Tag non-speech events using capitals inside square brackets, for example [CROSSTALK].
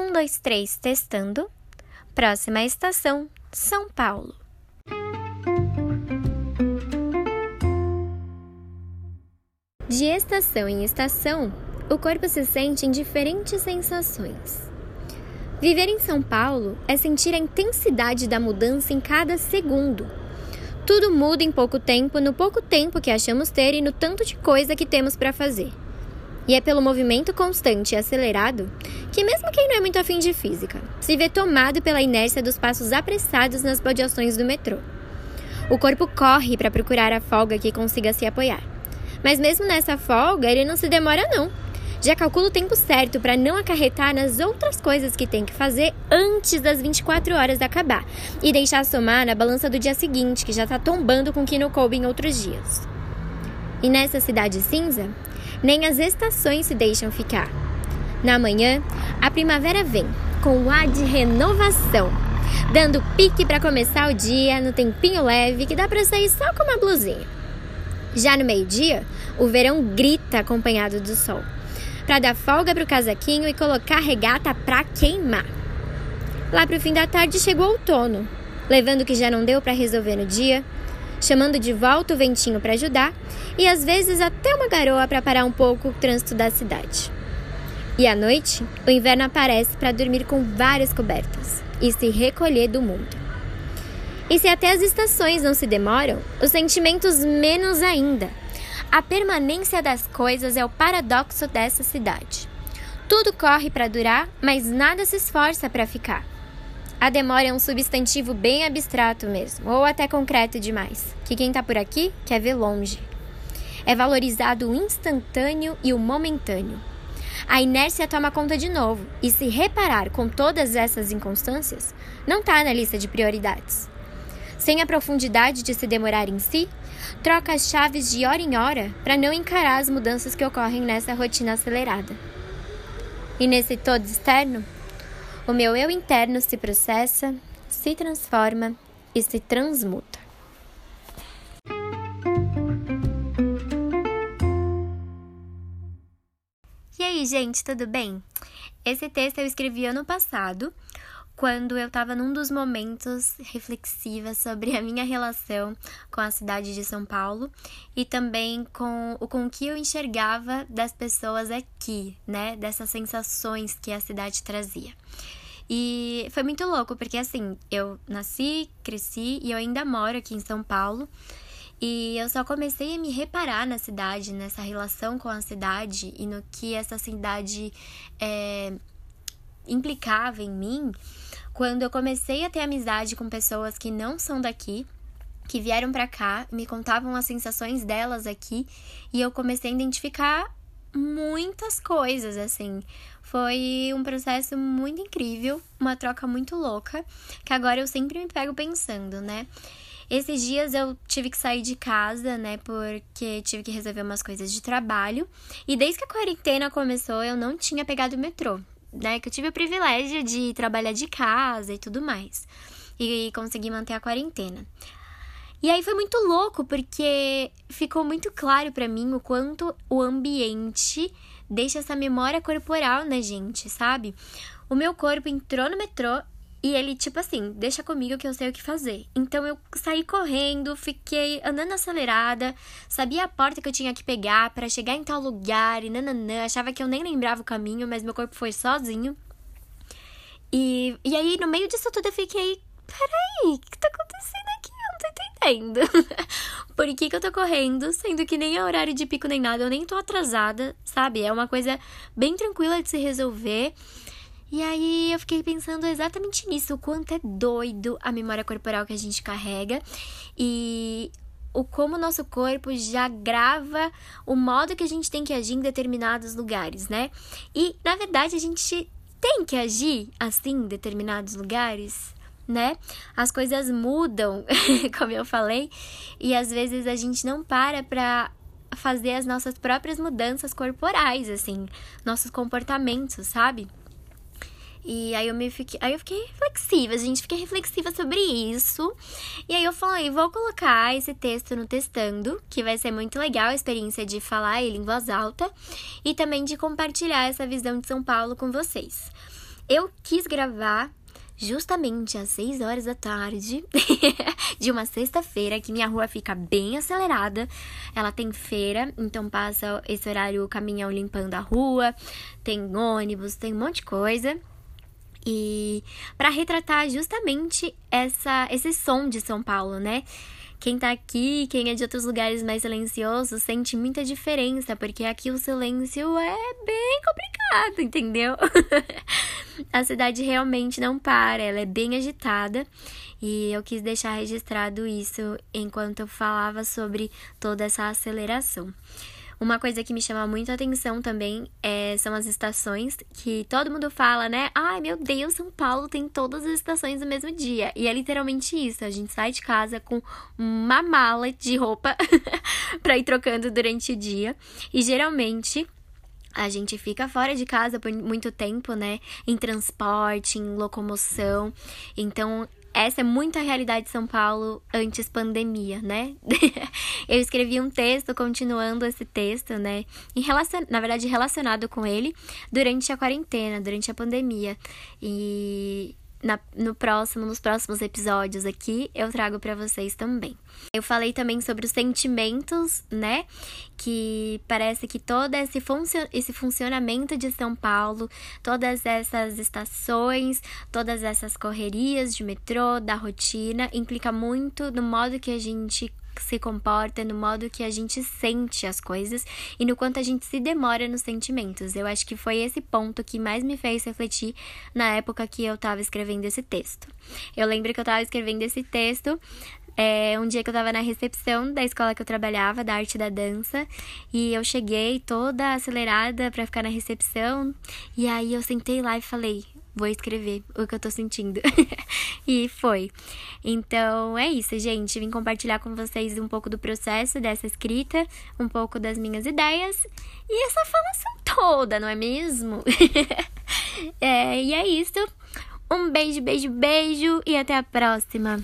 Um, dois, três, testando. Próxima estação, São Paulo. De estação em estação, o corpo se sente em diferentes sensações. Viver em São Paulo é sentir a intensidade da mudança em cada segundo. Tudo muda em pouco tempo, no pouco tempo que achamos ter e no tanto de coisa que temos para fazer. E é pelo movimento constante e acelerado que, mesmo quem não é muito afim de física, se vê tomado pela inércia dos passos apressados nas baldeações do metrô. O corpo corre para procurar a folga que consiga se apoiar. Mas mesmo nessa folga, ele não se demora não. Já calcula o tempo certo para não acarretar nas outras coisas que tem que fazer antes das 24 horas acabar e deixar somar na balança do dia seguinte, que já está tombando com o que não coube em outros dias. E nessa cidade cinza, nem as estações se deixam ficar. Na manhã, a primavera vem, com o ar de renovação, dando pique para começar o dia no tempinho leve que dá para sair só com uma blusinha. Já no meio-dia, o verão grita acompanhado do sol, para dar folga para o casaquinho e colocar regata para queimar. Lá para o fim da tarde chegou o outono, levando o que já não deu para resolver no dia, chamando de volta o ventinho para ajudar e às vezes até uma garoa para parar um pouco o trânsito da cidade. E à noite, o inverno aparece para dormir com várias cobertas e se recolher do mundo. E se até as estações não se demoram, os sentimentos menos ainda. A permanência das coisas é o paradoxo dessa cidade. Tudo corre para durar, mas nada se esforça para ficar. A demora é um substantivo bem abstrato mesmo, ou até concreto demais, que quem está por aqui quer ver longe. É valorizado o instantâneo e o momentâneo. A inércia toma conta de novo, e se reparar com todas essas inconstâncias, não está na lista de prioridades. Sem a profundidade de se demorar em si, troca as chaves de hora em hora para não encarar as mudanças que ocorrem nessa rotina acelerada. E nesse todo externo, o meu eu interno se processa, se transforma e se transmuta. E aí, gente, tudo bem? Esse texto eu escrevi ano passado, quando eu estava num dos momentos reflexivas sobre a minha relação com a cidade de São Paulo e também com o com que eu enxergava das pessoas aqui, né? Dessas sensações que a cidade trazia. E foi muito louco, porque assim, eu nasci, cresci e eu ainda moro aqui em São Paulo. E eu só comecei a me reparar na cidade, nessa relação com a cidade e no que essa cidade é, implicava em mim, quando eu comecei a ter amizade com pessoas que não são daqui, que vieram para cá, me contavam as sensações delas aqui, e eu comecei a identificar muitas coisas, assim. Foi um processo muito incrível, uma troca muito louca, que agora eu sempre me pego pensando, né? Esses dias eu tive que sair de casa, né, porque tive que resolver umas coisas de trabalho. E desde que a quarentena começou, eu não tinha pegado o metrô, né? Que eu tive o privilégio de trabalhar de casa e tudo mais. E consegui manter a quarentena. E aí foi muito louco, porque ficou muito claro para mim o quanto o ambiente deixa essa memória corporal na gente, sabe? O meu corpo entrou no metrô e ele, tipo assim, deixa comigo que eu sei o que fazer. Então eu saí correndo, fiquei andando acelerada, sabia a porta que eu tinha que pegar para chegar em tal lugar e nananã. Achava que eu nem lembrava o caminho, mas meu corpo foi sozinho. E, e aí, no meio disso tudo, eu fiquei: peraí, o que tá acontecendo aqui? Eu não tô entendendo. [LAUGHS] Por que, que eu tô correndo, sendo que nem é horário de pico nem nada, eu nem tô atrasada, sabe? É uma coisa bem tranquila de se resolver. E aí eu fiquei pensando exatamente nisso, o quanto é doido a memória corporal que a gente carrega e o como o nosso corpo já grava o modo que a gente tem que agir em determinados lugares, né? E na verdade a gente tem que agir assim em determinados lugares, né? As coisas mudam, [LAUGHS] como eu falei, e às vezes a gente não para pra fazer as nossas próprias mudanças corporais, assim, nossos comportamentos, sabe? E aí eu me fiquei, aí eu fiquei reflexiva, gente fiquei reflexiva sobre isso. E aí eu falei, vou colocar esse texto no testando, que vai ser muito legal a experiência de falar ele em voz alta e também de compartilhar essa visão de São Paulo com vocês. eu quis gravar justamente às 6 horas da tarde [LAUGHS] de uma sexta-feira, que minha rua fica bem acelerada. Ela tem feira, então passa esse horário o caminhão limpando a rua, tem ônibus, tem um monte de coisa. E para retratar justamente essa esse som de São Paulo, né? Quem tá aqui, quem é de outros lugares mais silenciosos, sente muita diferença, porque aqui o silêncio é bem complicado, entendeu? [LAUGHS] a cidade realmente não para, ela é bem agitada e eu quis deixar registrado isso enquanto eu falava sobre toda essa aceleração. Uma coisa que me chama muito a atenção também é, são as estações, que todo mundo fala, né? Ai, meu Deus, São Paulo tem todas as estações no mesmo dia. E é literalmente isso. A gente sai de casa com uma mala de roupa [LAUGHS] para ir trocando durante o dia. E geralmente a gente fica fora de casa por muito tempo, né? Em transporte, em locomoção. Então, essa é muito a realidade de São Paulo antes pandemia, né? [LAUGHS] eu escrevi um texto continuando esse texto, né? Em relacion... Na verdade, relacionado com ele durante a quarentena, durante a pandemia. E na, no próximo, nos próximos episódios aqui, eu trago para vocês também. Eu falei também sobre os sentimentos, né? Que parece que todo esse, funcio esse funcionamento de São Paulo, todas essas estações, todas essas correrias de metrô, da rotina, implica muito no modo que a gente se comporta, no modo que a gente sente as coisas e no quanto a gente se demora nos sentimentos. Eu acho que foi esse ponto que mais me fez refletir na época que eu estava escrevendo esse texto. Eu lembro que eu estava escrevendo esse texto é, um dia que eu tava na recepção da escola que eu trabalhava, da arte da dança, e eu cheguei toda acelerada para ficar na recepção, e aí eu sentei lá e falei: vou escrever o que eu tô sentindo. [LAUGHS] e foi. Então é isso, gente. Vim compartilhar com vocês um pouco do processo dessa escrita, um pouco das minhas ideias e essa falação toda, não é mesmo? [LAUGHS] é, e é isso. Um beijo, beijo, beijo e até a próxima.